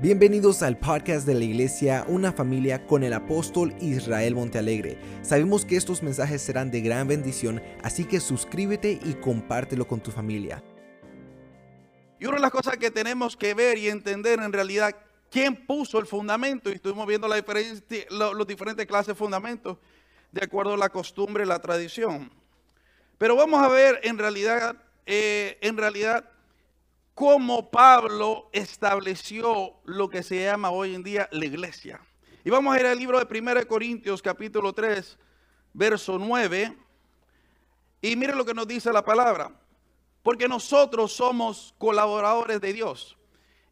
Bienvenidos al podcast de la iglesia Una familia con el apóstol Israel Montealegre. Sabemos que estos mensajes serán de gran bendición, así que suscríbete y compártelo con tu familia. Y una de las cosas que tenemos que ver y entender en realidad, quién puso el fundamento, y estuvimos viendo la los diferentes clases de fundamentos de acuerdo a la costumbre, la tradición. Pero vamos a ver en realidad, eh, en realidad, cómo Pablo estableció lo que se llama hoy en día la iglesia. Y vamos a ir al libro de 1 Corintios capítulo 3, verso 9. Y mire lo que nos dice la palabra. Porque nosotros somos colaboradores de Dios.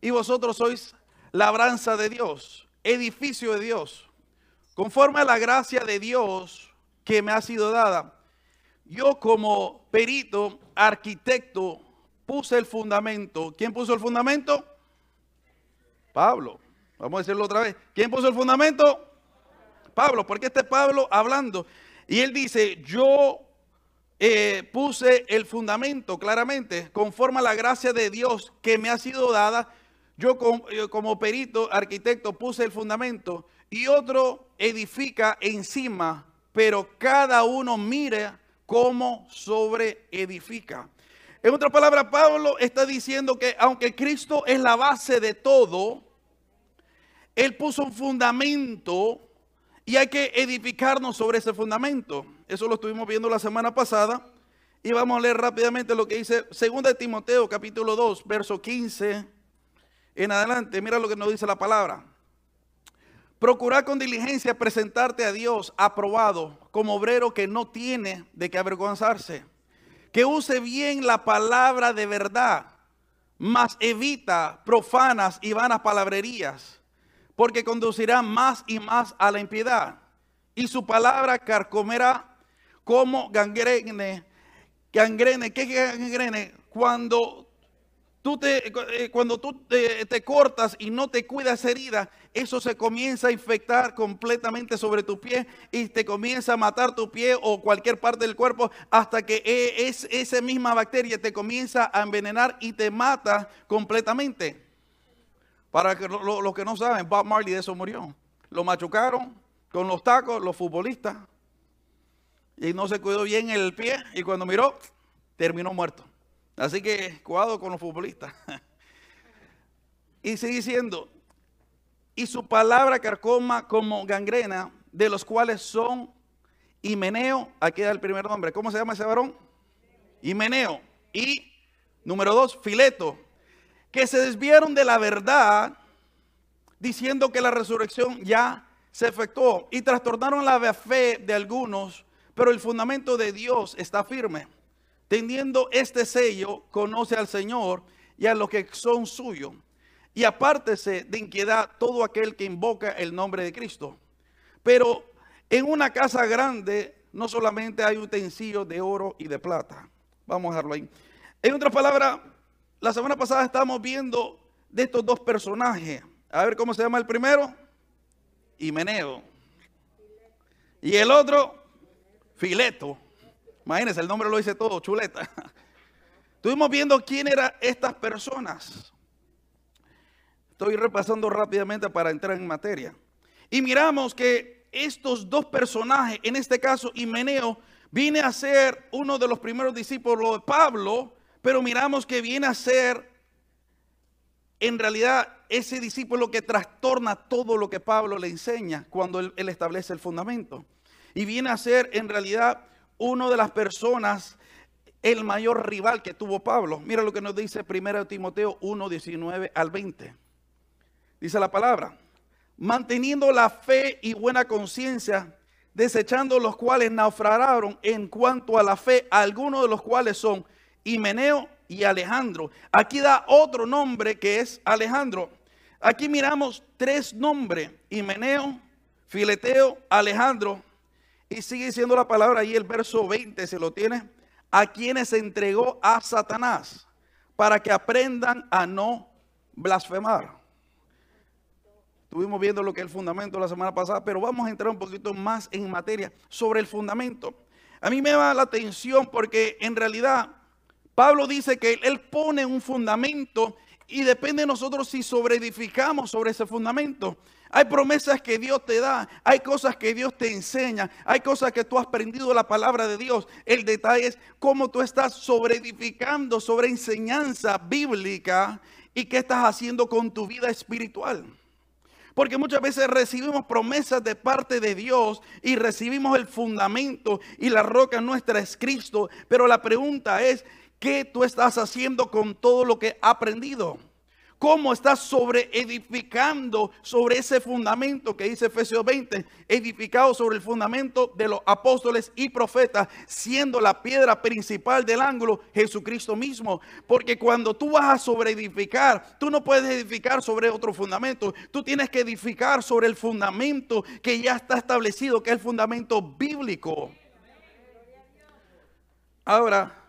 Y vosotros sois labranza de Dios, edificio de Dios. Conforme a la gracia de Dios que me ha sido dada. Yo como perito, arquitecto, puse el fundamento. ¿Quién puso el fundamento? Pablo. Vamos a decirlo otra vez. ¿Quién puso el fundamento? Pablo, porque este Pablo hablando. Y él dice, yo eh, puse el fundamento claramente, conforme a la gracia de Dios que me ha sido dada. Yo como, yo como perito, arquitecto, puse el fundamento y otro edifica encima, pero cada uno mire cómo sobre edifica. En otras palabras, Pablo está diciendo que aunque Cristo es la base de todo, Él puso un fundamento y hay que edificarnos sobre ese fundamento. Eso lo estuvimos viendo la semana pasada. Y vamos a leer rápidamente lo que dice 2 de Timoteo capítulo 2, verso 15 en adelante. Mira lo que nos dice la palabra. Procurar con diligencia presentarte a Dios aprobado como obrero que no tiene de qué avergonzarse que use bien la palabra de verdad, mas evita profanas y vanas palabrerías, porque conducirá más y más a la impiedad. Y su palabra carcomerá como gangrene. Gangrene, ¿qué gangrene? Cuando Tú te, eh, cuando tú te, cortas y no te cuidas herida, eso se comienza a infectar completamente sobre tu pie y te comienza a matar tu pie o cualquier parte del cuerpo hasta que es, esa misma bacteria te comienza a envenenar y te mata completamente. Para que los que no saben, Bob Marley de eso murió. Lo machucaron con los tacos, los futbolistas. Y no se cuidó bien el pie y cuando miró, terminó muerto. Así que cuidado con los futbolistas. y sigue diciendo, y su palabra carcoma como gangrena, de los cuales son Himeneo, aquí da el primer nombre. ¿Cómo se llama ese varón? Himeneo. Y número dos, Fileto, que se desviaron de la verdad diciendo que la resurrección ya se efectuó y trastornaron la fe de algunos, pero el fundamento de Dios está firme. Teniendo este sello, conoce al Señor y a los que son suyos. Y apártese de inquietud todo aquel que invoca el nombre de Cristo. Pero en una casa grande no solamente hay utensilios de oro y de plata. Vamos a dejarlo ahí. En otras palabras, la semana pasada estábamos viendo de estos dos personajes. A ver cómo se llama el primero. Himeneo. Y el otro, Fileto. Imagínense, el nombre lo dice todo, chuleta. Estuvimos viendo quién eran estas personas. Estoy repasando rápidamente para entrar en materia. Y miramos que estos dos personajes, en este caso Himeneo, viene a ser uno de los primeros discípulos de Pablo, pero miramos que viene a ser en realidad ese discípulo que trastorna todo lo que Pablo le enseña cuando él, él establece el fundamento. Y viene a ser en realidad uno de las personas, el mayor rival que tuvo Pablo. Mira lo que nos dice 1 Timoteo 1, 19 al 20. Dice la palabra, manteniendo la fe y buena conciencia, desechando los cuales naufragaron en cuanto a la fe, algunos de los cuales son Himeneo y Alejandro. Aquí da otro nombre que es Alejandro. Aquí miramos tres nombres, Himeneo, Fileteo, Alejandro. Y sigue diciendo la palabra ahí el verso 20, se lo tiene, a quienes entregó a Satanás para que aprendan a no blasfemar. Estuvimos viendo lo que es el fundamento la semana pasada, pero vamos a entrar un poquito más en materia sobre el fundamento. A mí me va la atención porque en realidad Pablo dice que él pone un fundamento y depende de nosotros si sobreedificamos sobre ese fundamento. Hay promesas que Dios te da, hay cosas que Dios te enseña, hay cosas que tú has aprendido la palabra de Dios. El detalle es cómo tú estás sobreedificando sobre enseñanza bíblica y qué estás haciendo con tu vida espiritual. Porque muchas veces recibimos promesas de parte de Dios y recibimos el fundamento y la roca nuestra es Cristo. Pero la pregunta es, ¿qué tú estás haciendo con todo lo que has aprendido? cómo estás sobre edificando sobre ese fundamento que dice Efesios 20, edificado sobre el fundamento de los apóstoles y profetas, siendo la piedra principal del ángulo Jesucristo mismo. Porque cuando tú vas a sobre edificar, tú no puedes edificar sobre otro fundamento, tú tienes que edificar sobre el fundamento que ya está establecido, que es el fundamento bíblico. Ahora,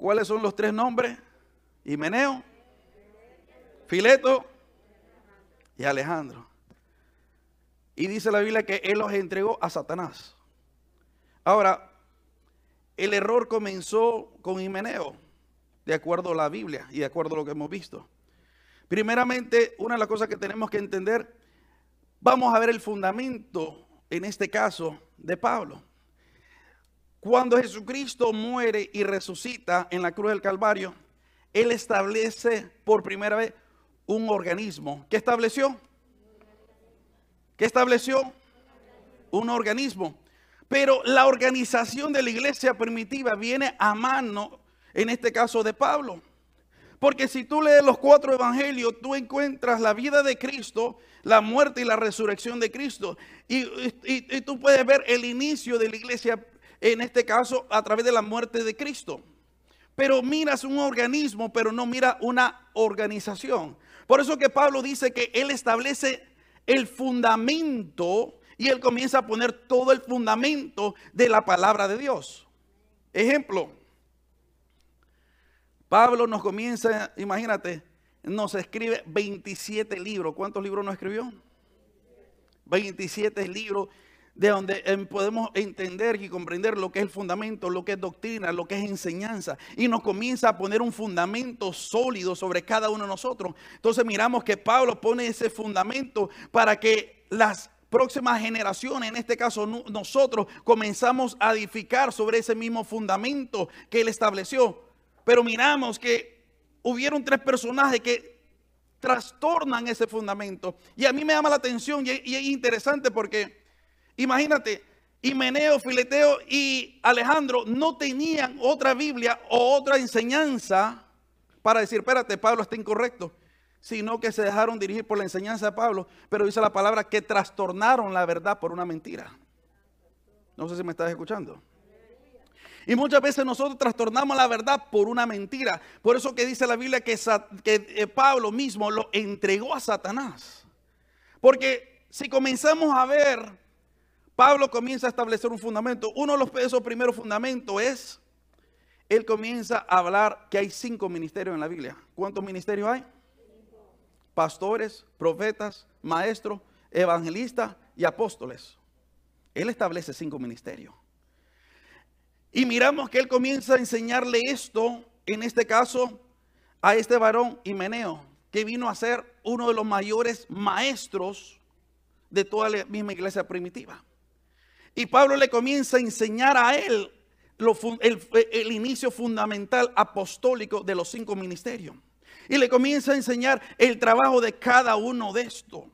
¿cuáles son los tres nombres? Himeneo, Fileto y Alejandro. Y dice la Biblia que él los entregó a Satanás. Ahora, el error comenzó con Himeneo, de acuerdo a la Biblia y de acuerdo a lo que hemos visto. Primeramente, una de las cosas que tenemos que entender, vamos a ver el fundamento, en este caso, de Pablo. Cuando Jesucristo muere y resucita en la cruz del Calvario, él establece por primera vez un organismo. ¿Qué estableció? ¿Qué estableció? Un organismo. Pero la organización de la iglesia primitiva viene a mano, en este caso de Pablo. Porque si tú lees los cuatro evangelios, tú encuentras la vida de Cristo, la muerte y la resurrección de Cristo. Y, y, tú puedes ver el inicio de la iglesia, en este caso, a través de la muerte de Cristo pero miras un organismo, pero no mira una organización. Por eso que Pablo dice que él establece el fundamento y él comienza a poner todo el fundamento de la palabra de Dios. Ejemplo, Pablo nos comienza, imagínate, nos escribe 27 libros. ¿Cuántos libros nos escribió? 27 libros de donde em, podemos entender y comprender lo que es el fundamento, lo que es doctrina, lo que es enseñanza. Y nos comienza a poner un fundamento sólido sobre cada uno de nosotros. Entonces miramos que Pablo pone ese fundamento para que las próximas generaciones, en este caso nosotros, comenzamos a edificar sobre ese mismo fundamento que él estableció. Pero miramos que hubieron tres personajes que trastornan ese fundamento. Y a mí me llama la atención y es interesante porque Imagínate, Himeneo, Fileteo y Alejandro no tenían otra Biblia o otra enseñanza para decir, espérate, Pablo está incorrecto, sino que se dejaron dirigir por la enseñanza de Pablo, pero dice la palabra que trastornaron la verdad por una mentira. No sé si me estás escuchando. Y muchas veces nosotros trastornamos la verdad por una mentira. Por eso que dice la Biblia que, que eh, Pablo mismo lo entregó a Satanás. Porque si comenzamos a ver Pablo comienza a establecer un fundamento. Uno de los esos primeros fundamentos es, él comienza a hablar que hay cinco ministerios en la Biblia. ¿Cuántos ministerios hay? Pastores, profetas, maestros, evangelistas y apóstoles. Él establece cinco ministerios. Y miramos que él comienza a enseñarle esto, en este caso, a este varón Himeneo, que vino a ser uno de los mayores maestros de toda la misma iglesia primitiva. Y Pablo le comienza a enseñar a él el, inicio fundamental apostólico de los cinco ministerios. Y le comienza a enseñar el trabajo de cada uno de estos.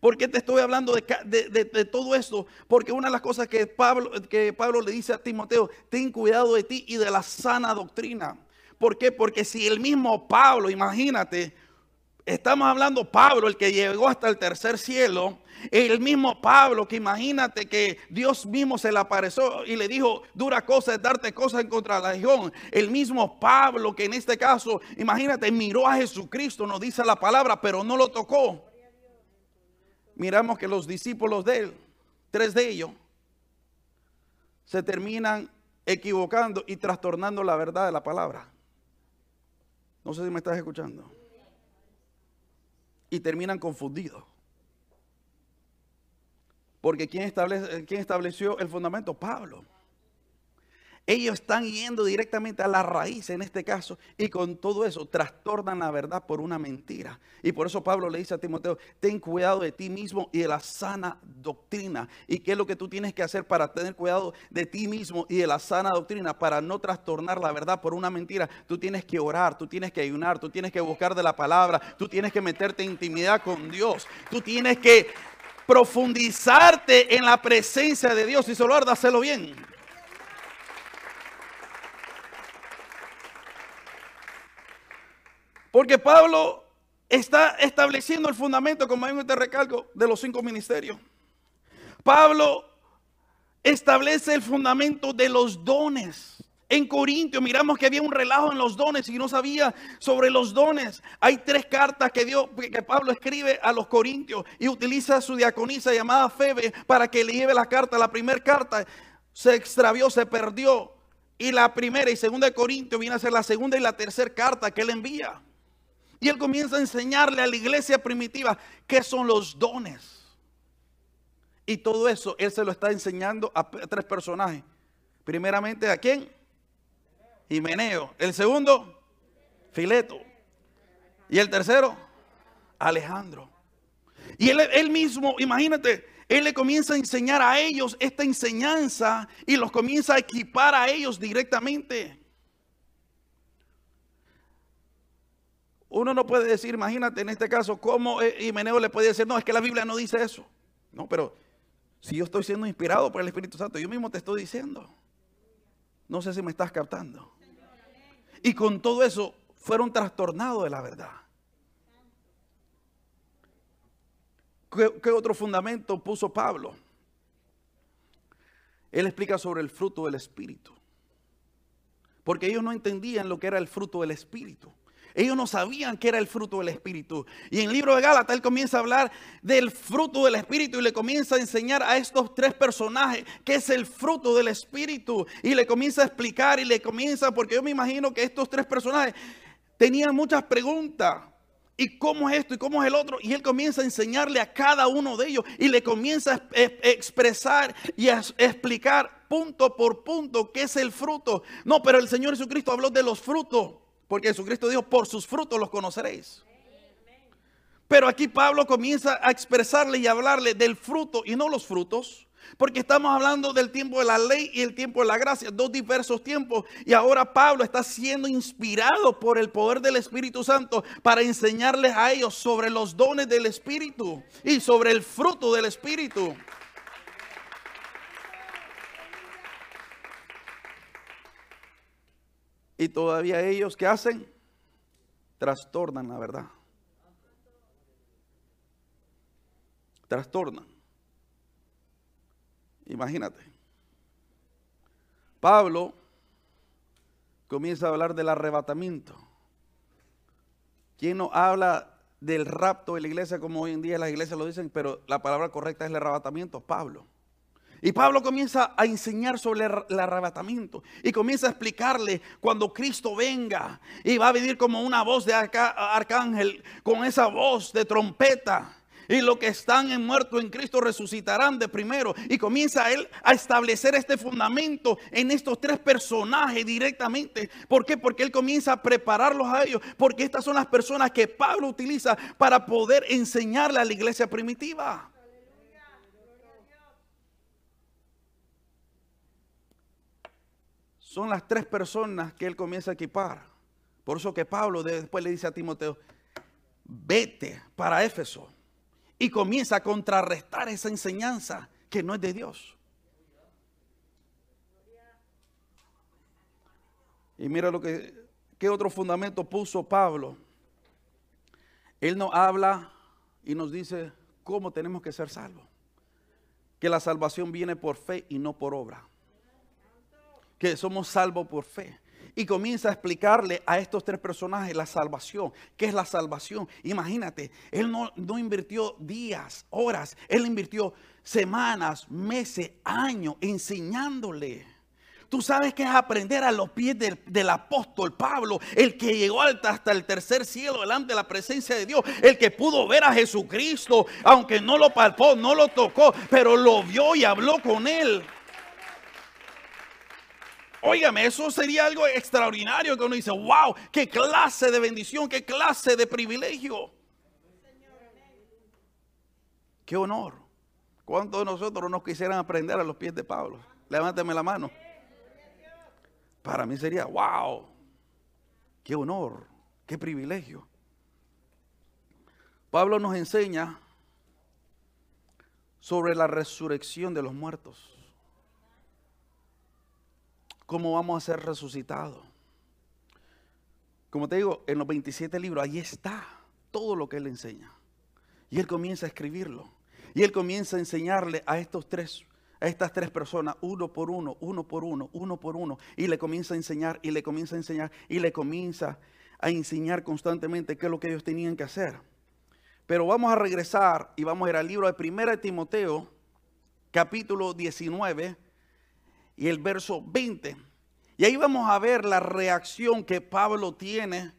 ¿Por qué te estoy hablando de, todo esto? Porque una de las cosas que Pablo, que Pablo le dice a Timoteo, ten cuidado de ti y de la sana doctrina. ¿Por qué? Porque si el mismo Pablo, imagínate, estamos hablando Pablo, el que llegó hasta el tercer cielo, el mismo Pablo, que imagínate que Dios mismo se le apareció y le dijo, dura cosa es darte cosas en contra de la legión. El mismo Pablo, que en este caso, imagínate, miró a Jesucristo, nos dice la palabra, pero no lo tocó. Miramos que los discípulos de él, tres de ellos, se terminan equivocando y trastornando la verdad de la palabra. No sé si me estás escuchando. Y terminan confundidos. Porque ¿quién, ¿quién estableció el fundamento? Pablo. Ellos están yendo directamente a la raíz en este caso y con todo eso trastornan la verdad por una mentira. Y por eso Pablo le dice a Timoteo, ten cuidado de ti mismo y de la sana doctrina. ¿Y qué es lo que tú tienes que hacer para tener cuidado de ti mismo y de la sana doctrina? Para no trastornar la verdad por una mentira. Tú tienes que orar, tú tienes que ayunar, tú tienes que buscar de la palabra, tú tienes que meterte en intimidad con Dios. Tú tienes que profundizarte en la presencia de Dios y solo hacerlo bien. Porque Pablo está estableciendo el fundamento, como hay un te recalco, de los cinco ministerios. Pablo establece el fundamento de los dones. En Corintio miramos que había un relajo en los dones y no sabía sobre los dones. Hay tres cartas que, dio, que Pablo escribe a los corintios y utiliza su diaconisa llamada Febe para que le lleve la carta. La primera carta se extravió, se perdió. Y la primera y segunda de Corintios viene a ser la segunda y la tercera carta que él envía. Y él comienza a enseñarle a la iglesia primitiva qué son los dones. Y todo eso él se lo está enseñando a tres personajes. Primeramente, ¿a quién? Himeneo. El segundo, Fileto. Y el tercero, Alejandro. Y él, él, mismo, imagínate, él le comienza a enseñar a ellos esta enseñanza y los comienza a equipar a ellos directamente. Uno no puede decir, imagínate en este caso, cómo Himeneo le puede decir, no, es que la Biblia no dice eso. No, pero si yo estoy siendo inspirado por el Espíritu Santo, yo mismo te estoy diciendo. No sé si me estás captando. Y con todo eso fueron trastornados de la verdad. ¿Qué, ¿Qué, otro fundamento puso Pablo? Él explica sobre el fruto del Espíritu. Porque ellos no entendían lo que era el fruto del Espíritu. Ellos no sabían que era el fruto del Espíritu. Y en el libro de Gálatas él comienza a hablar del fruto del Espíritu y le comienza a enseñar a estos tres personajes qué es el fruto del Espíritu. Y le comienza a explicar y le comienza, porque yo me imagino que estos tres personajes tenían muchas preguntas. ¿Y cómo es esto? ¿Y cómo es el otro? Y él comienza a enseñarle a cada uno de ellos y le comienza a expresar y a explicar punto por punto qué es el fruto. No, pero el Señor Jesucristo habló de los frutos. Porque Jesucristo dijo, por sus frutos los conoceréis. Pero aquí Pablo comienza a expresarle y hablarle del fruto y no los frutos. Porque estamos hablando del tiempo de la ley y el tiempo de la gracia, dos diversos tiempos. Y ahora Pablo está siendo inspirado por el poder del Espíritu Santo para enseñarles a ellos sobre los dones del Espíritu y sobre el fruto del Espíritu. Y todavía ellos, ¿qué hacen? Trastornan la verdad. Trastornan. Imagínate. Pablo comienza a hablar del arrebatamiento. ¿Quién no habla del rapto de la iglesia como hoy en día las iglesias lo dicen? Pero la palabra correcta es el arrebatamiento, Pablo. Y Pablo comienza a enseñar sobre el arrebatamiento y comienza a explicarle cuando Cristo venga y va a venir como una voz de arcángel con esa voz de trompeta. Y los que están en muerto en Cristo resucitarán de primero. Y comienza él a establecer este fundamento en estos tres personajes directamente. ¿Por qué? Porque él comienza a prepararlos a ellos. Porque estas son las personas que Pablo utiliza para poder enseñarle a la iglesia primitiva. Son las tres personas que él comienza a equipar. Por eso que Pablo después le dice a Timoteo, vete para Éfeso y comienza a contrarrestar esa enseñanza que no es de Dios. Y mira lo que, qué otro fundamento puso Pablo. Él nos habla y nos dice cómo tenemos que ser salvos. Que la salvación viene por fe y no por obra que somos salvos por fe. Y comienza a explicarle a estos tres personajes la salvación. ¿Qué es la salvación? Imagínate, él no, no invirtió días, horas, él invirtió semanas, meses, años enseñándole. Tú sabes que es aprender a los pies del, del, apóstol Pablo, el que llegó hasta el tercer cielo delante de la presencia de Dios, el que pudo ver a Jesucristo, aunque no lo palpó, no lo tocó, pero lo vio y habló con él. Óigame, eso sería algo extraordinario que uno dice, wow, qué clase de bendición, qué clase de privilegio. Qué honor. ¿Cuántos de nosotros nos quisieran aprender a los pies de Pablo? Levánteme la mano. Para mí sería, wow, qué honor, qué privilegio. Pablo nos enseña sobre la resurrección de los muertos cómo vamos a ser resucitados. Como te digo, en los 27 libros, ahí está todo lo que él enseña. Y él comienza a escribirlo. Y él comienza a enseñarle a estos tres, a estas tres personas, uno por uno, uno por uno, uno por uno. Y le comienza a enseñar, y le comienza a enseñar, y le comienza a enseñar constantemente qué es lo que ellos tenían que hacer. Pero vamos a regresar y vamos a ir al libro de 1 Timoteo, capítulo 19, y el verso 20. Y ahí vamos a ver la reacción que Pablo tiene.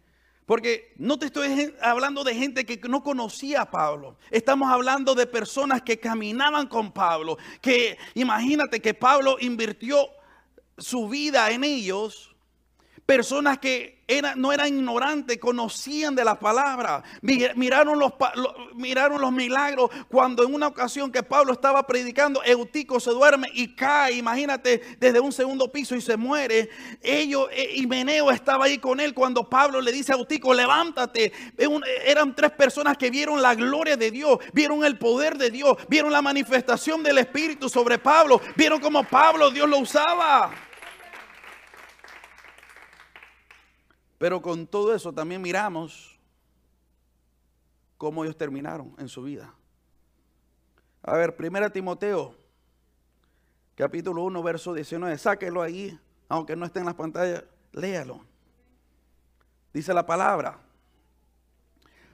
Porque no te estoy hablando de gente que no conocía a Pablo. Estamos hablando de personas que caminaban con Pablo. Que imagínate que Pablo invirtió su vida en ellos. Personas que no eran ignorantes, conocían de la palabra. Miraron los, miraron los milagros cuando en una ocasión que Pablo estaba predicando, Eutico se duerme y cae, imagínate, desde un segundo piso y se muere. Ellos, eh, y Meneo estaba ahí con él cuando Pablo le dice a Eutico, levántate. Eran tres personas que vieron la gloria de Dios, vieron el poder de Dios, vieron la manifestación del Espíritu sobre Pablo, vieron cómo Pablo Dios lo usaba. Pero con todo eso también miramos cómo ellos terminaron en su vida. A ver, 1 Timoteo, capítulo 1, verso 19. Sáquelo ahí, aunque no esté en las pantallas, léalo. Dice la palabra,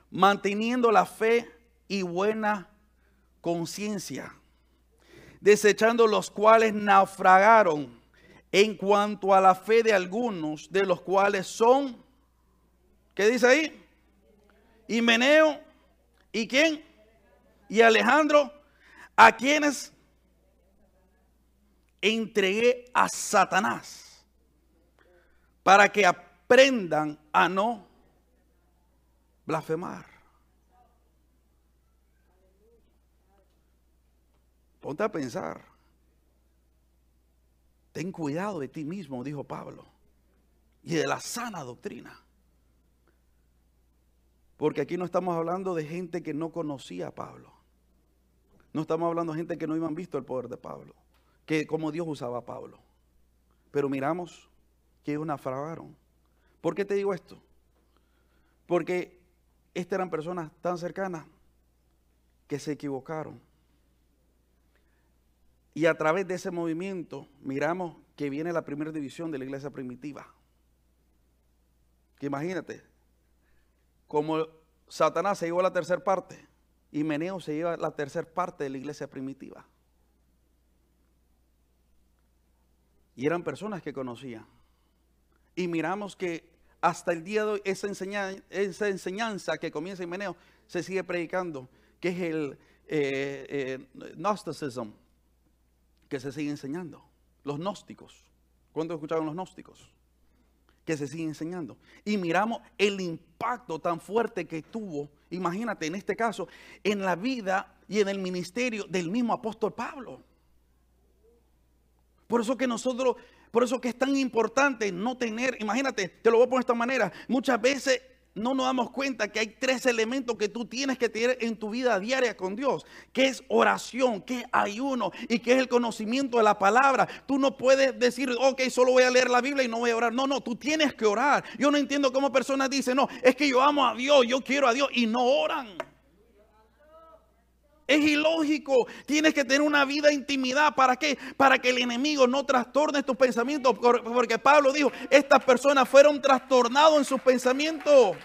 manteniendo la fe y buena conciencia, desechando los cuales naufragaron en cuanto a la fe de algunos, de los cuales son, ¿qué dice ahí? Y Meneo, ¿y quién? Y Alejandro, a quienes entregué a Satanás para que aprendan a no blasfemar. Ponte a pensar. Ten cuidado de ti mismo, dijo Pablo, y de la sana doctrina. Porque aquí no estamos hablando de gente que no conocía a Pablo. No estamos hablando de gente que no iban visto el poder de Pablo, que como Dios usaba a Pablo. Pero miramos que ellos naufragaron. ¿Por qué te digo esto? Porque estas eran personas tan cercanas que se equivocaron y a través de ese movimiento miramos que viene la primera división de la iglesia primitiva. Que imagínate, como Satanás se llevó la tercera parte y Meneo se lleva la tercera parte de la iglesia primitiva. Y eran personas que conocían. Y miramos que hasta el día de hoy esa enseñanza, esa enseñanza que comienza en Meneo se sigue predicando, que es el eh, eh, Gnosticism, que se sigue enseñando. Los gnósticos. ¿Cuántos escucharon los gnósticos? Que se sigue enseñando. Y miramos el impacto tan fuerte que tuvo, imagínate en este caso, en la vida y en el ministerio del mismo apóstol Pablo. Por eso que nosotros, por eso que es tan importante no tener, imagínate, te lo voy a poner de esta manera, muchas veces no nos damos cuenta que hay tres elementos que tú tienes que tener en tu vida diaria con Dios, que es oración, que es ayuno y que es el conocimiento de la palabra. Tú no puedes decir, ok, solo voy a leer la Biblia y no voy a orar. No, no, tú tienes que orar. Yo no entiendo cómo personas dicen, no, es que yo amo a Dios, yo quiero a Dios y no oran. Es ilógico. Tienes que tener una vida de intimidad. ¿Para qué? Para que el enemigo no trastorne tus pensamientos. Porque Pablo dijo, estas personas fueron trastornados en sus pensamientos.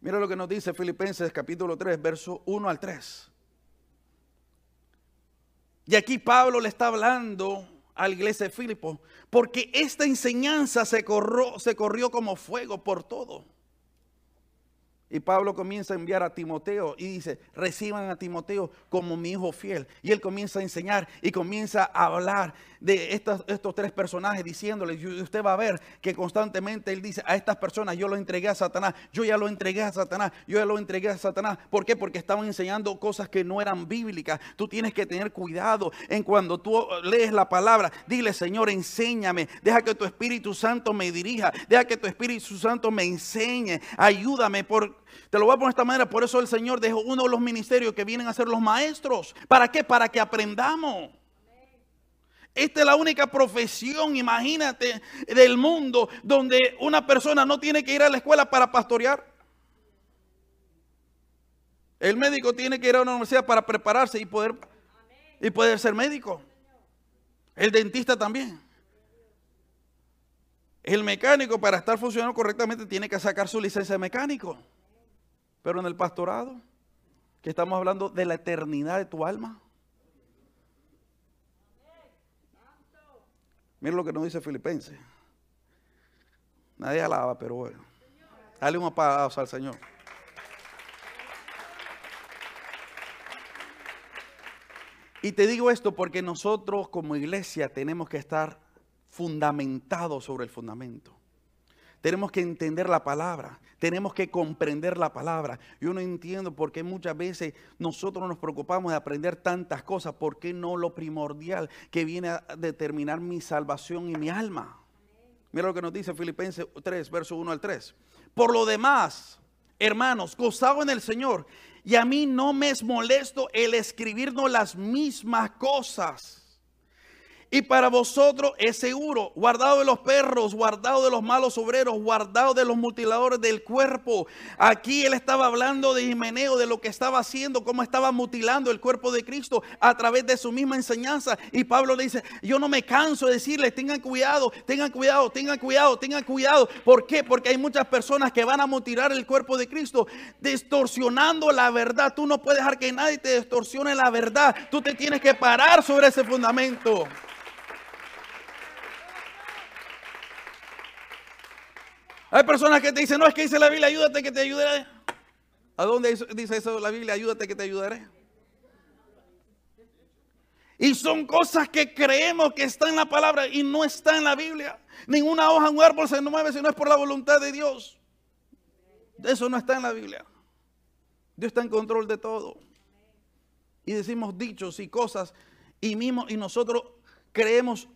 Mira lo que nos dice Filipenses capítulo 3, verso 1 al 3. Y aquí Pablo le está hablando a la iglesia de Filipo, porque esta enseñanza se corrió, se corrió como fuego por todo Y Pablo comienza a enviar a Timoteo y dice, reciban a Timoteo como mi hijo fiel. Y él comienza a enseñar y comienza a hablar de estos, tres personajes diciéndoles, usted va a ver que constantemente él dice, a estas personas yo lo entregué a Satanás, yo ya lo entregué a Satanás, yo ya lo entregué a Satanás. ¿Por qué? Porque estaban enseñando cosas que no eran bíblicas. Tú tienes que tener cuidado en cuando tú lees la palabra, dile, Señor, enséñame, deja que tu Espíritu Santo me dirija, deja que tu Espíritu Santo me enseñe, ayúdame por te lo voy a poner de esta manera, por eso el Señor dejó uno de los ministerios que vienen a ser los maestros. ¿Para qué? Para que aprendamos. Esta es la única profesión, imagínate, del mundo donde una persona no tiene que ir a la escuela para pastorear. El médico tiene que ir a una universidad para prepararse y poder, y poder ser médico. El dentista también. El mecánico para estar funcionando correctamente tiene que sacar su licencia de mecánico. Pero en el pastorado, que estamos hablando de la eternidad de tu alma. Mira lo que nos dice Filipenses. Nadie alaba, pero bueno. Dale un aplauso al Señor. Y te digo esto porque nosotros como iglesia tenemos que estar fundamentados sobre el fundamento. Tenemos que entender la palabra, tenemos que comprender la palabra. Yo no entiendo por qué muchas veces nosotros nos preocupamos de aprender tantas cosas, por qué no lo primordial que viene a determinar mi salvación y mi alma. Mira lo que nos dice Filipenses 3, verso 1 al 3. Por lo demás, hermanos, gozado en el Señor, y a mí no me es molesto el escribirnos las mismas cosas y para vosotros es seguro, guardado de los perros, guardado de los malos obreros, guardado de los mutiladores del cuerpo. Aquí él estaba hablando de Jimeneo, de lo que estaba haciendo, cómo estaba mutilando el cuerpo de Cristo a través de su misma enseñanza. Y Pablo le dice, yo no me canso de decirles, tengan cuidado, tengan cuidado, tengan cuidado, tengan cuidado. ¿Por qué? Porque hay muchas personas que van a mutilar el cuerpo de Cristo, distorsionando la verdad. Tú no puedes dejar que nadie te distorsione la verdad. Tú te tienes que parar sobre ese fundamento. Hay personas que te dicen, no es que dice la Biblia, ayúdate que te ayudaré. ¿A dónde dice eso la Biblia? Ayúdate que te ayudaré. Y son cosas que creemos que están en la palabra y no está en la Biblia. Ninguna hoja en un árbol se mueve si no es por la voluntad de Dios. Eso no está en la Biblia. Dios está en control de todo. Y decimos dichos y cosas y mismo y nosotros creemos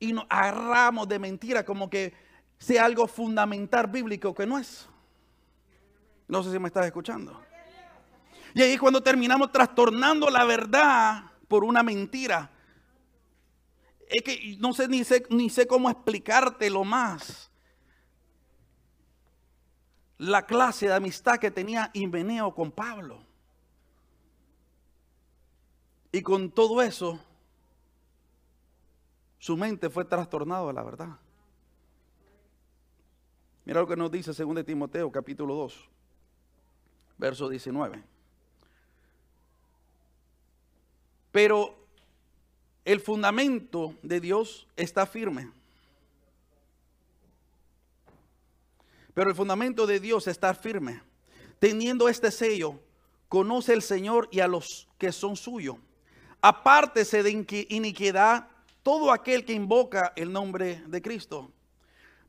y nos agarramos de mentira como que sea algo fundamental bíblico que no es. No sé si me estás escuchando. Y ahí cuando terminamos trastornando la verdad por una mentira. Es que no sé ni sé, ni sé cómo explicártelo más. La clase de amistad que tenía Himeneo con Pablo. Y con todo eso, su mente fue trastornada, la verdad. Mira lo que nos dice 2 Timoteo capítulo 2, verso 19. Pero el fundamento de Dios está firme. Pero el fundamento de Dios está firme. Teniendo este sello, conoce el Señor y a los que son suyos. Apártese de iniquidad todo aquel que invoca el nombre de Cristo.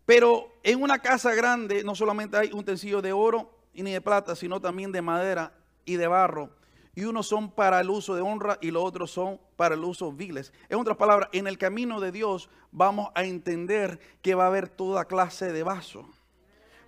Pero en una casa grande no solamente hay un utensilio de oro y ni de plata, sino también de madera y de barro. Y unos son para el uso de honra y los otros son para el uso viles. En otras palabras, en el camino de Dios vamos a entender que va a haber toda clase de vasos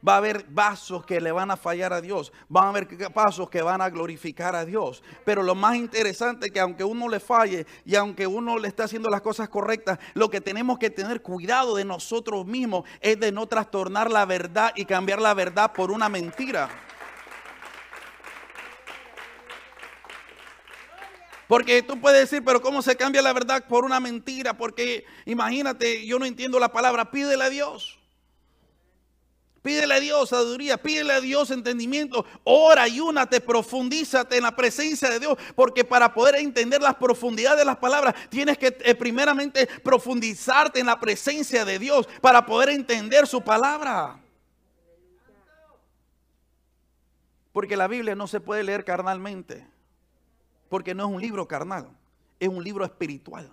va a haber vasos que le van a fallar a Dios, van a haber pasos que van a glorificar a Dios. Pero lo más interesante es que aunque uno le falle y aunque uno le está haciendo las cosas correctas, lo que tenemos que tener cuidado de nosotros mismos es de no trastornar la verdad y cambiar la verdad por una mentira. Porque tú puedes decir, pero ¿cómo se cambia la verdad por una mentira? Porque imagínate, yo no entiendo la palabra, pídele a Dios. Pídele a Dios sabiduría, pídele a Dios entendimiento, ora, ayúnate, profundízate en la presencia de Dios, porque para poder entender las profundidades de las palabras, tienes que eh, primeramente profundizarte en la presencia de Dios para poder entender su palabra. Porque la Biblia no se puede leer carnalmente. Porque no es un libro carnal, es un libro espiritual.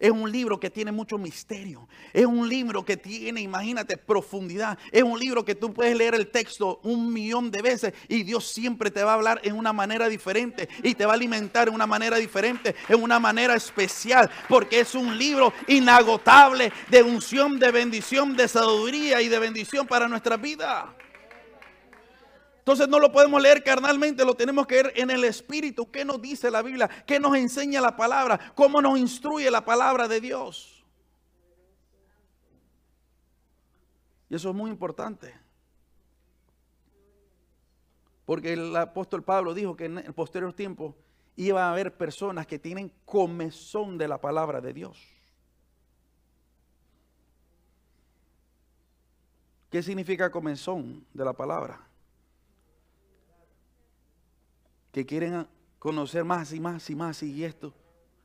Es un libro que tiene mucho misterio. Es un libro que tiene, imagínate, profundidad. Es un libro que tú puedes leer el texto un millón de veces y Dios siempre te va a hablar en una manera diferente y te va a alimentar en una manera diferente, en una manera especial, porque es un libro inagotable de unción, de bendición, de sabiduría y de bendición para nuestra vida. Entonces no lo podemos leer carnalmente, lo tenemos que leer en el Espíritu. ¿Qué nos dice la Biblia? ¿Qué nos enseña la palabra? ¿Cómo nos instruye la palabra de Dios? Y eso es muy importante. Porque el apóstol Pablo dijo que en el posterior tiempo iba a haber personas que tienen comezón de la palabra de Dios. ¿Qué significa comezón de la palabra? Que quieren conocer más y más y más y esto,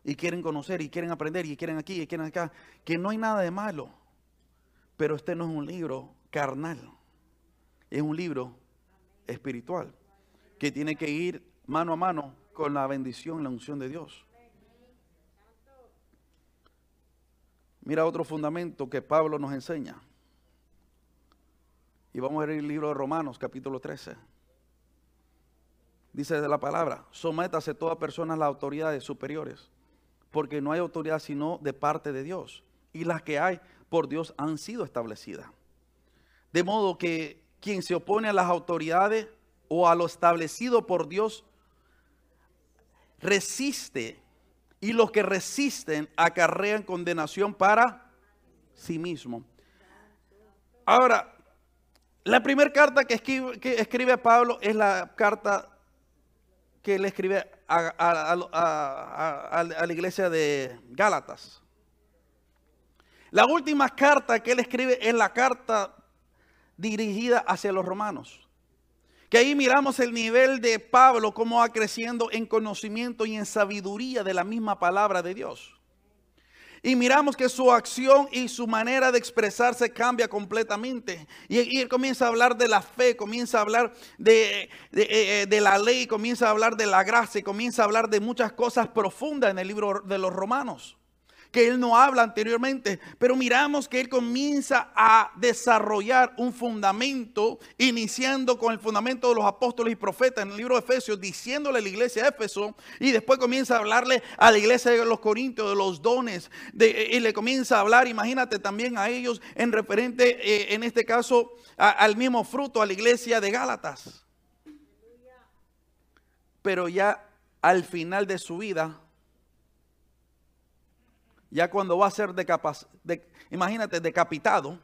y quieren conocer y quieren aprender y quieren aquí y quieren acá, que no hay nada de malo, pero este no es un libro carnal, es un libro espiritual, que tiene que ir mano a mano con la bendición, la unción de Dios. Mira otro fundamento que Pablo nos enseña. Y vamos a ver el libro de Romanos, capítulo 13 dice de la palabra, sométase toda persona a las autoridades superiores, porque no hay autoridad sino de parte de Dios, y las que hay por Dios han sido establecidas. De modo que quien se opone a las autoridades o a lo establecido por Dios, resiste, y los que resisten acarrean condenación para sí mismo. Ahora, la primera carta que escribe, que escribe Pablo es la carta que le escribe a, la iglesia de Gálatas. La última carta que él escribe es la carta dirigida hacia los romanos. Que ahí miramos el nivel de Pablo, cómo va creciendo en conocimiento y en sabiduría de la misma palabra de Dios. Y miramos que su acción y su manera de expresarse cambia completamente. Y, él comienza a hablar de la fe, comienza a hablar de, eh, de, la ley, comienza a hablar de la gracia, comienza a hablar de muchas cosas profundas en el libro de los romanos que él no habla anteriormente, pero miramos que él comienza a desarrollar un fundamento, iniciando con el fundamento de los apóstoles y profetas en el libro de Efesios, diciéndole a la iglesia de Éfeso, y después comienza a hablarle a la iglesia de los Corintios de los dones, y le comienza a hablar, imagínate también a ellos en referente, eh, en este caso, al mismo fruto, a la iglesia de Gálatas. Pero ya al final de su vida, ya cuando va a ser de, imagínate, decapitado,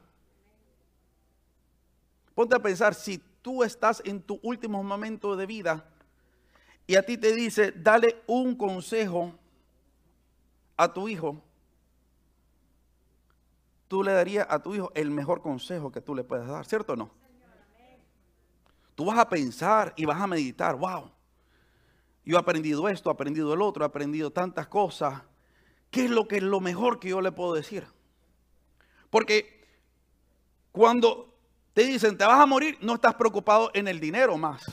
ponte a pensar, si tú estás en tu último momento de vida y a ti te dice, dale un consejo a tu hijo, tú le darías a tu hijo el mejor consejo que tú le puedes dar, ¿cierto o no? Tú vas a pensar y vas a meditar, wow, yo he aprendido esto, he aprendido el otro, he aprendido tantas cosas ¿Qué es lo que es lo mejor que yo le puedo decir? Porque cuando te dicen te vas a morir, no estás preocupado en el dinero más,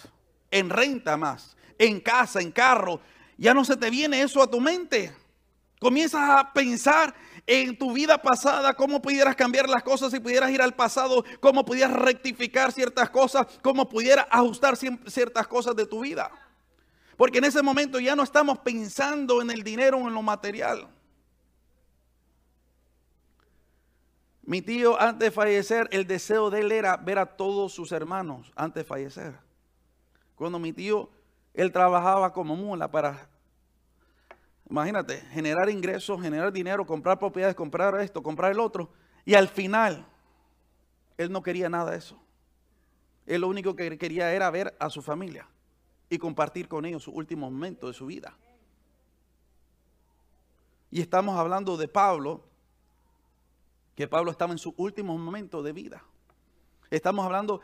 en renta más, en casa, en carro. Ya no se te viene eso a tu mente. Comienzas a pensar en tu vida pasada, cómo pudieras cambiar las cosas si pudieras ir al pasado, cómo pudieras rectificar ciertas cosas, cómo pudieras ajustar ciertas cosas de tu vida. Porque en ese momento ya no estamos pensando en el dinero o en lo material. Mi tío antes de fallecer, el deseo de él era ver a todos sus hermanos antes de fallecer. Cuando mi tío, él trabajaba como mula para, imagínate, generar ingresos, generar dinero, comprar propiedades, comprar esto, comprar el otro. Y al final, él no quería nada de eso. Él lo único que quería era ver a su familia y compartir con ellos su último momento de su vida. Y estamos hablando de Pablo, que Pablo estaba en su último momento de vida. Estamos hablando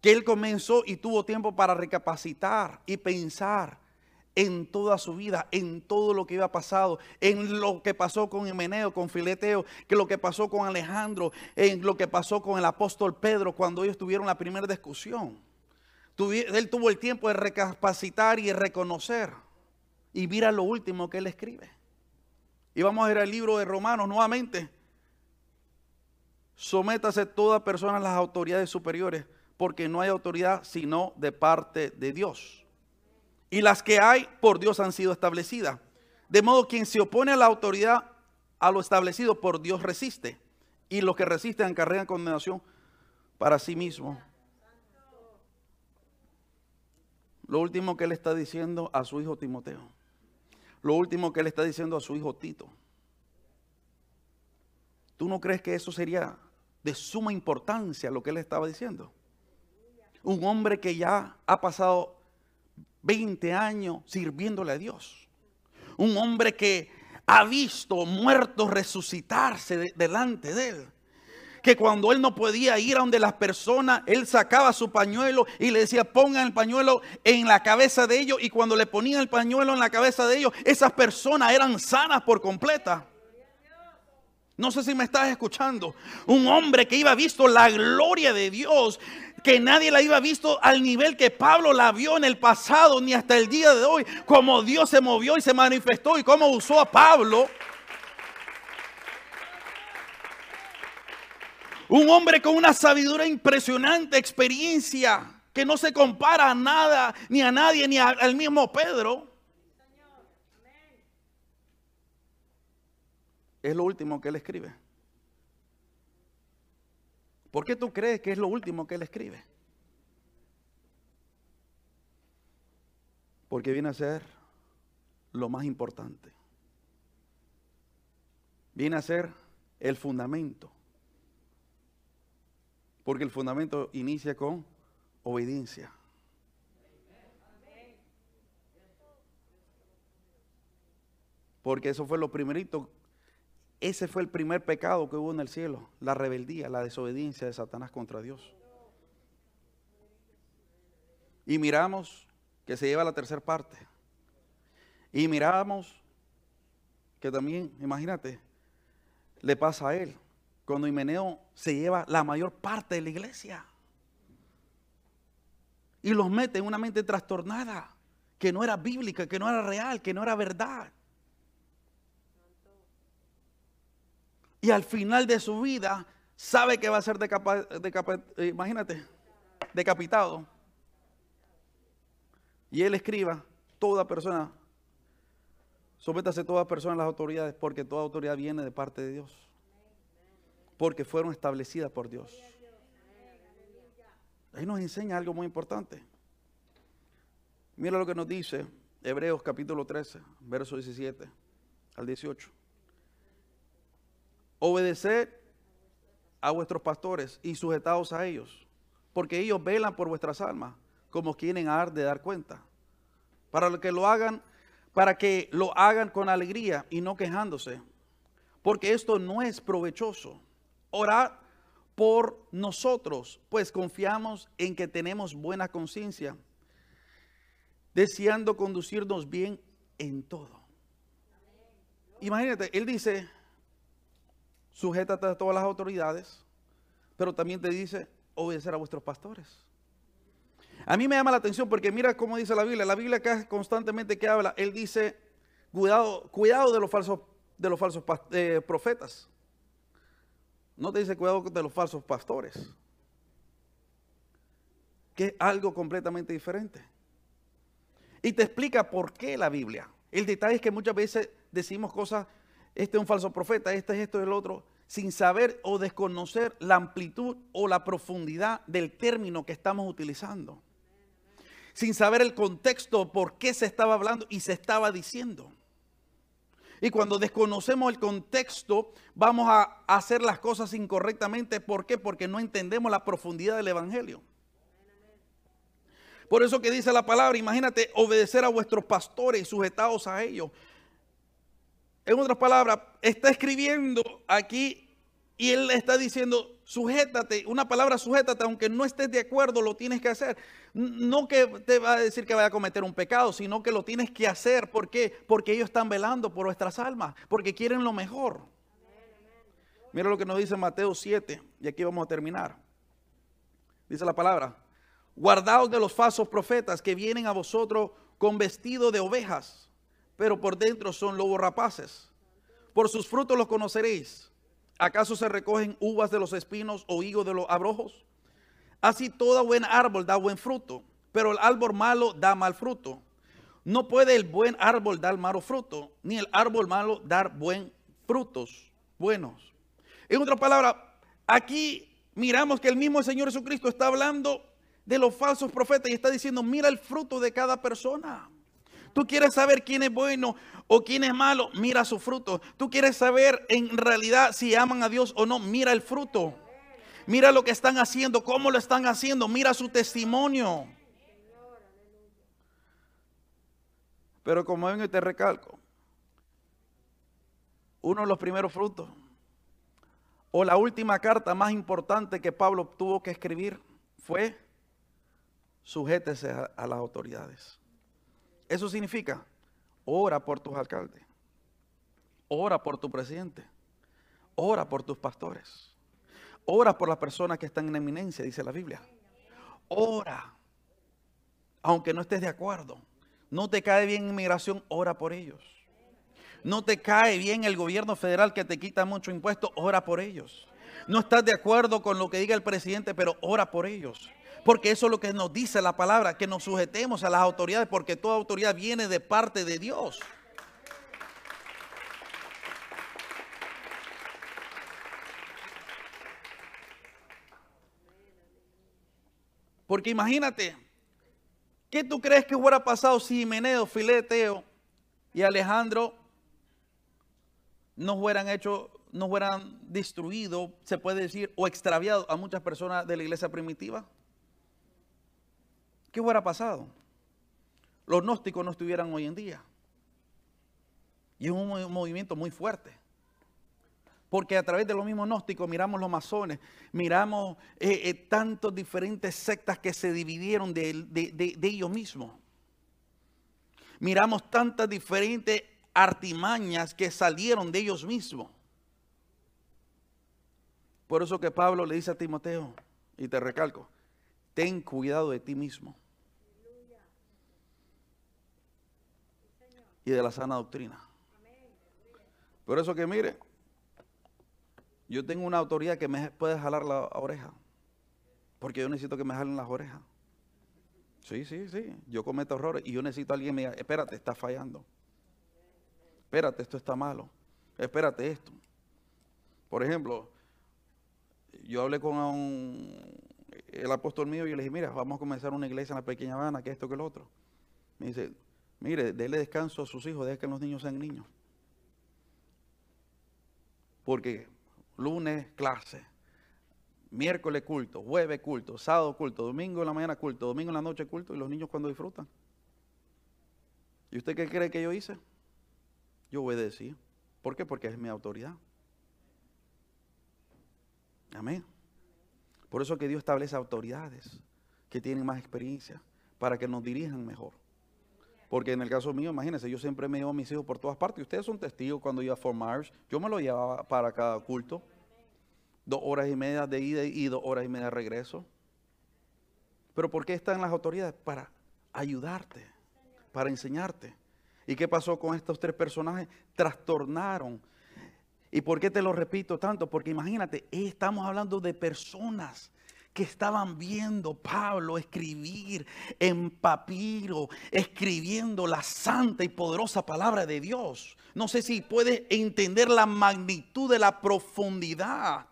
que él comenzó y tuvo tiempo para recapacitar y pensar en toda su vida, en todo lo que iba pasado, en lo que pasó con Himeneo, con Fileteo, que lo que pasó con Alejandro, en lo que pasó con el apóstol Pedro cuando ellos tuvieron la primera discusión. él tuvo el tiempo de recapacitar y de reconocer. Y mira lo último que él escribe. Y vamos a ver el libro de Romanos nuevamente. Sométase toda persona a las autoridades superiores, porque no hay autoridad sino de parte de Dios. Y las que hay por Dios han sido establecidas. De modo quien se opone a la autoridad, a lo establecido por Dios resiste. Y los que resisten acarrean condenación para sí mismo. Lo último que él está diciendo a su hijo Timoteo. Lo último que él está diciendo a su hijo Tito. ¿Tú no crees que eso sería de suma importancia lo que él estaba diciendo? Un hombre que ya ha pasado 20 años sirviéndole a Dios. Un hombre que ha visto muertos resucitarse delante de él que cuando él no podía ir a donde las personas, él sacaba su pañuelo y le decía, pongan el pañuelo en la cabeza de ellos. Y cuando le ponían el pañuelo en la cabeza de ellos, esas personas eran sanas por completa. No sé si me estás escuchando. Un hombre que iba visto la gloria de Dios, que nadie la iba visto al nivel que Pablo la vio en el pasado, ni hasta el día de hoy, como Dios se movió y se manifestó y cómo usó a Pablo. Un hombre con una sabiduría impresionante, experiencia, que no se compara a nada, ni a nadie, ni al mismo Pedro. Es lo último que él escribe. ¿Por qué tú crees que es lo último que él escribe? Porque viene a ser lo más importante. Viene a ser el fundamento porque el fundamento inicia con obediencia. Porque eso fue lo primerito. Ese fue el primer pecado que hubo en el cielo, la rebeldía, la desobediencia de Satanás contra Dios. Y miramos que se lleva la tercera parte. Y miramos que también, imagínate, le pasa a él cuando Himeneo se lleva la mayor parte de la iglesia. Y los mete en una mente trastornada, que no era bíblica, que no era real, que no era verdad. Y al final de su vida sabe que va a ser eh, imagínate, decapitado. Y él escriba, toda persona, sométase toda persona a las autoridades, porque toda autoridad viene de parte de Dios porque fueron establecidas por Dios. Ahí nos enseña algo muy importante. Mira lo que nos dice Hebreos capítulo 13, verso 17 al 18. Obedeced a vuestros pastores y sujetaos a ellos, porque ellos velan por vuestras almas, como quieren dar de dar cuenta. Para que lo hagan, para que lo hagan con alegría y no quejándose, porque esto no es provechoso Orar por nosotros, pues confiamos en que tenemos buena conciencia, deseando conducirnos bien en todo. Imagínate, él dice, sujétate a todas las autoridades, pero también te dice, obedecer a vuestros pastores. A mí me llama la atención porque mira cómo dice la Biblia. La Biblia acá constantemente que habla, él dice, cuidado, cuidado de los falsos, de los falsos eh, profetas. No te dice cuidado de los falsos pastores. Que es algo completamente diferente. Y te explica por qué la Biblia. El detalle es que muchas veces decimos cosas, este es un falso profeta, este es esto y el otro, sin saber o desconocer la amplitud o la profundidad del término que estamos utilizando. Sin saber el contexto por qué se estaba hablando y se estaba diciendo. Y cuando desconocemos el contexto, vamos a hacer las cosas incorrectamente. ¿Por qué? Porque no entendemos la profundidad del Evangelio. Por eso que dice la palabra, imagínate, obedecer a vuestros pastores y sujetados a ellos. En otras palabras, está escribiendo aquí y él está diciendo, sujétate, una palabra sujétate, aunque no estés de acuerdo, lo tienes que hacer. No que te va a decir que vaya a cometer un pecado, sino que lo tienes que hacer. ¿Por qué? Porque ellos están velando por nuestras almas, porque quieren lo mejor. Mira lo que nos dice Mateo 7, y aquí vamos a terminar. Dice la palabra, Guardaos de los falsos profetas que vienen a vosotros con vestido de ovejas, pero por dentro son lobos rapaces. Por sus frutos los conoceréis. ¿Acaso se recogen uvas de los espinos o higos de los abrojos? Así todo buen árbol da buen fruto, pero el árbol malo da mal fruto. No puede el buen árbol dar malo fruto, ni el árbol malo dar buen frutos buenos. En otra palabra, aquí miramos que el mismo Señor Jesucristo está hablando de los falsos profetas y está diciendo, mira el fruto de cada persona. Tú quieres saber quién es bueno o quién es malo, mira su fruto. Tú quieres saber en realidad si aman a Dios o no, mira el fruto. Mira lo que están haciendo, cómo lo están haciendo, mira su testimonio. Pero como ven y te recalco, uno de los primeros frutos o la última carta más importante que Pablo tuvo que escribir fue sujétese a, las autoridades. Eso significa, ora por tus alcaldes, ora por tu presidente, ora por tus pastores, ora por las personas que están en eminencia, dice la Biblia. Ora, aunque no estés de acuerdo. No te cae bien inmigración, ora por ellos. No te cae bien el gobierno federal que te quita mucho impuesto, ora por ellos. No estás de acuerdo con lo que diga el presidente, pero ora por ellos. Porque eso es lo que nos dice la palabra, que nos sujetemos a las autoridades, porque toda autoridad viene de parte de Dios. Porque imagínate, ¿qué tú crees que hubiera pasado si Meneo, Fileteo y Alejandro no hubieran hecho, no hubieran destruido, se puede decir, o extraviado a muchas personas de la iglesia primitiva? ¿Qué hubiera pasado? Los gnósticos no estuvieran hoy en día. Y es un movimiento muy fuerte. Porque a través de los mismos gnósticos miramos los masones, miramos eh, eh, tantas diferentes sectas que se dividieron de, de ellos mismos. Miramos tantas diferentes artimañas que salieron de ellos mismos. Por eso que Pablo le dice a Timoteo, y te recalco, ten cuidado de ti mismo y de la sana doctrina. Por eso que mire, yo tengo una autoridad que me puede jalar la oreja, porque yo necesito que me jalen las orejas. Sí, sí, sí, yo cometo errores y yo necesito a alguien que me diga, espérate, está fallando. Espérate, esto está malo. Espérate esto. Por ejemplo, yo hablé con un, el apóstol mío y le dije, mira, vamos a comenzar una iglesia en la pequeña Habana, que esto, que lo otro. Me dice, mire, déle descanso a sus hijos, deje que los niños sean niños. Porque lunes clase, miércoles culto, jueves culto, sábado culto, domingo en la mañana culto, domingo en la noche culto, y los niños cuando disfrutan. ¿Y usted qué cree que yo hice? Yo decir. ¿Por qué? Porque es mi autoridad. Amén. Por eso que Dios establece autoridades que tienen más experiencia para que nos dirijan mejor. Porque en el caso mío, imagínense, yo siempre me llevo a mis hijos por todas partes. Ustedes son testigos cuando iba a Fort Myers. Yo me lo llevaba para cada culto. Dos horas y media de ida y dos horas y media de regreso. Pero ¿por qué están las autoridades? Para ayudarte, para enseñarte. ¿Y qué pasó con estos tres personajes? Trastornaron ¿Y por qué te lo repito tanto? Porque imagínate, estamos hablando de personas que estaban viendo Pablo escribir en papiro, escribiendo la santa y poderosa palabra de Dios. No sé si puedes entender la magnitud de la profundidad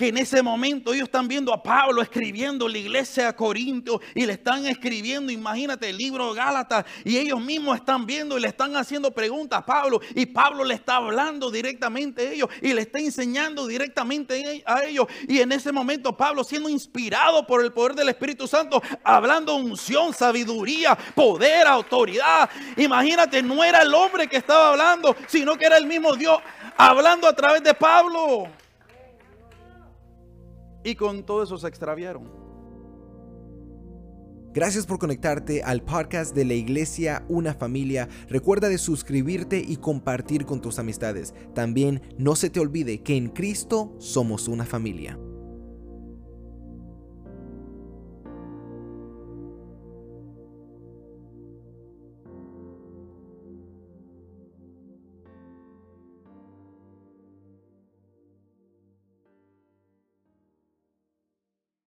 que en ese momento ellos están viendo a Pablo escribiendo la iglesia a Corinto y le están escribiendo, imagínate, el libro Gálatas y ellos mismos están viendo y le están haciendo preguntas a Pablo y Pablo le está hablando directamente a ellos y le está enseñando directamente a ellos y en ese momento Pablo siendo inspirado por el poder del Espíritu Santo, hablando unción, sabiduría, poder, autoridad. Imagínate, no era el hombre que estaba hablando, sino que era el mismo Dios hablando a través de Pablo. Y con todo eso se extraviaron. Gracias por conectarte al podcast de la iglesia Una Familia. Recuerda de suscribirte y compartir con tus amistades. También no se te olvide que en Cristo somos una familia.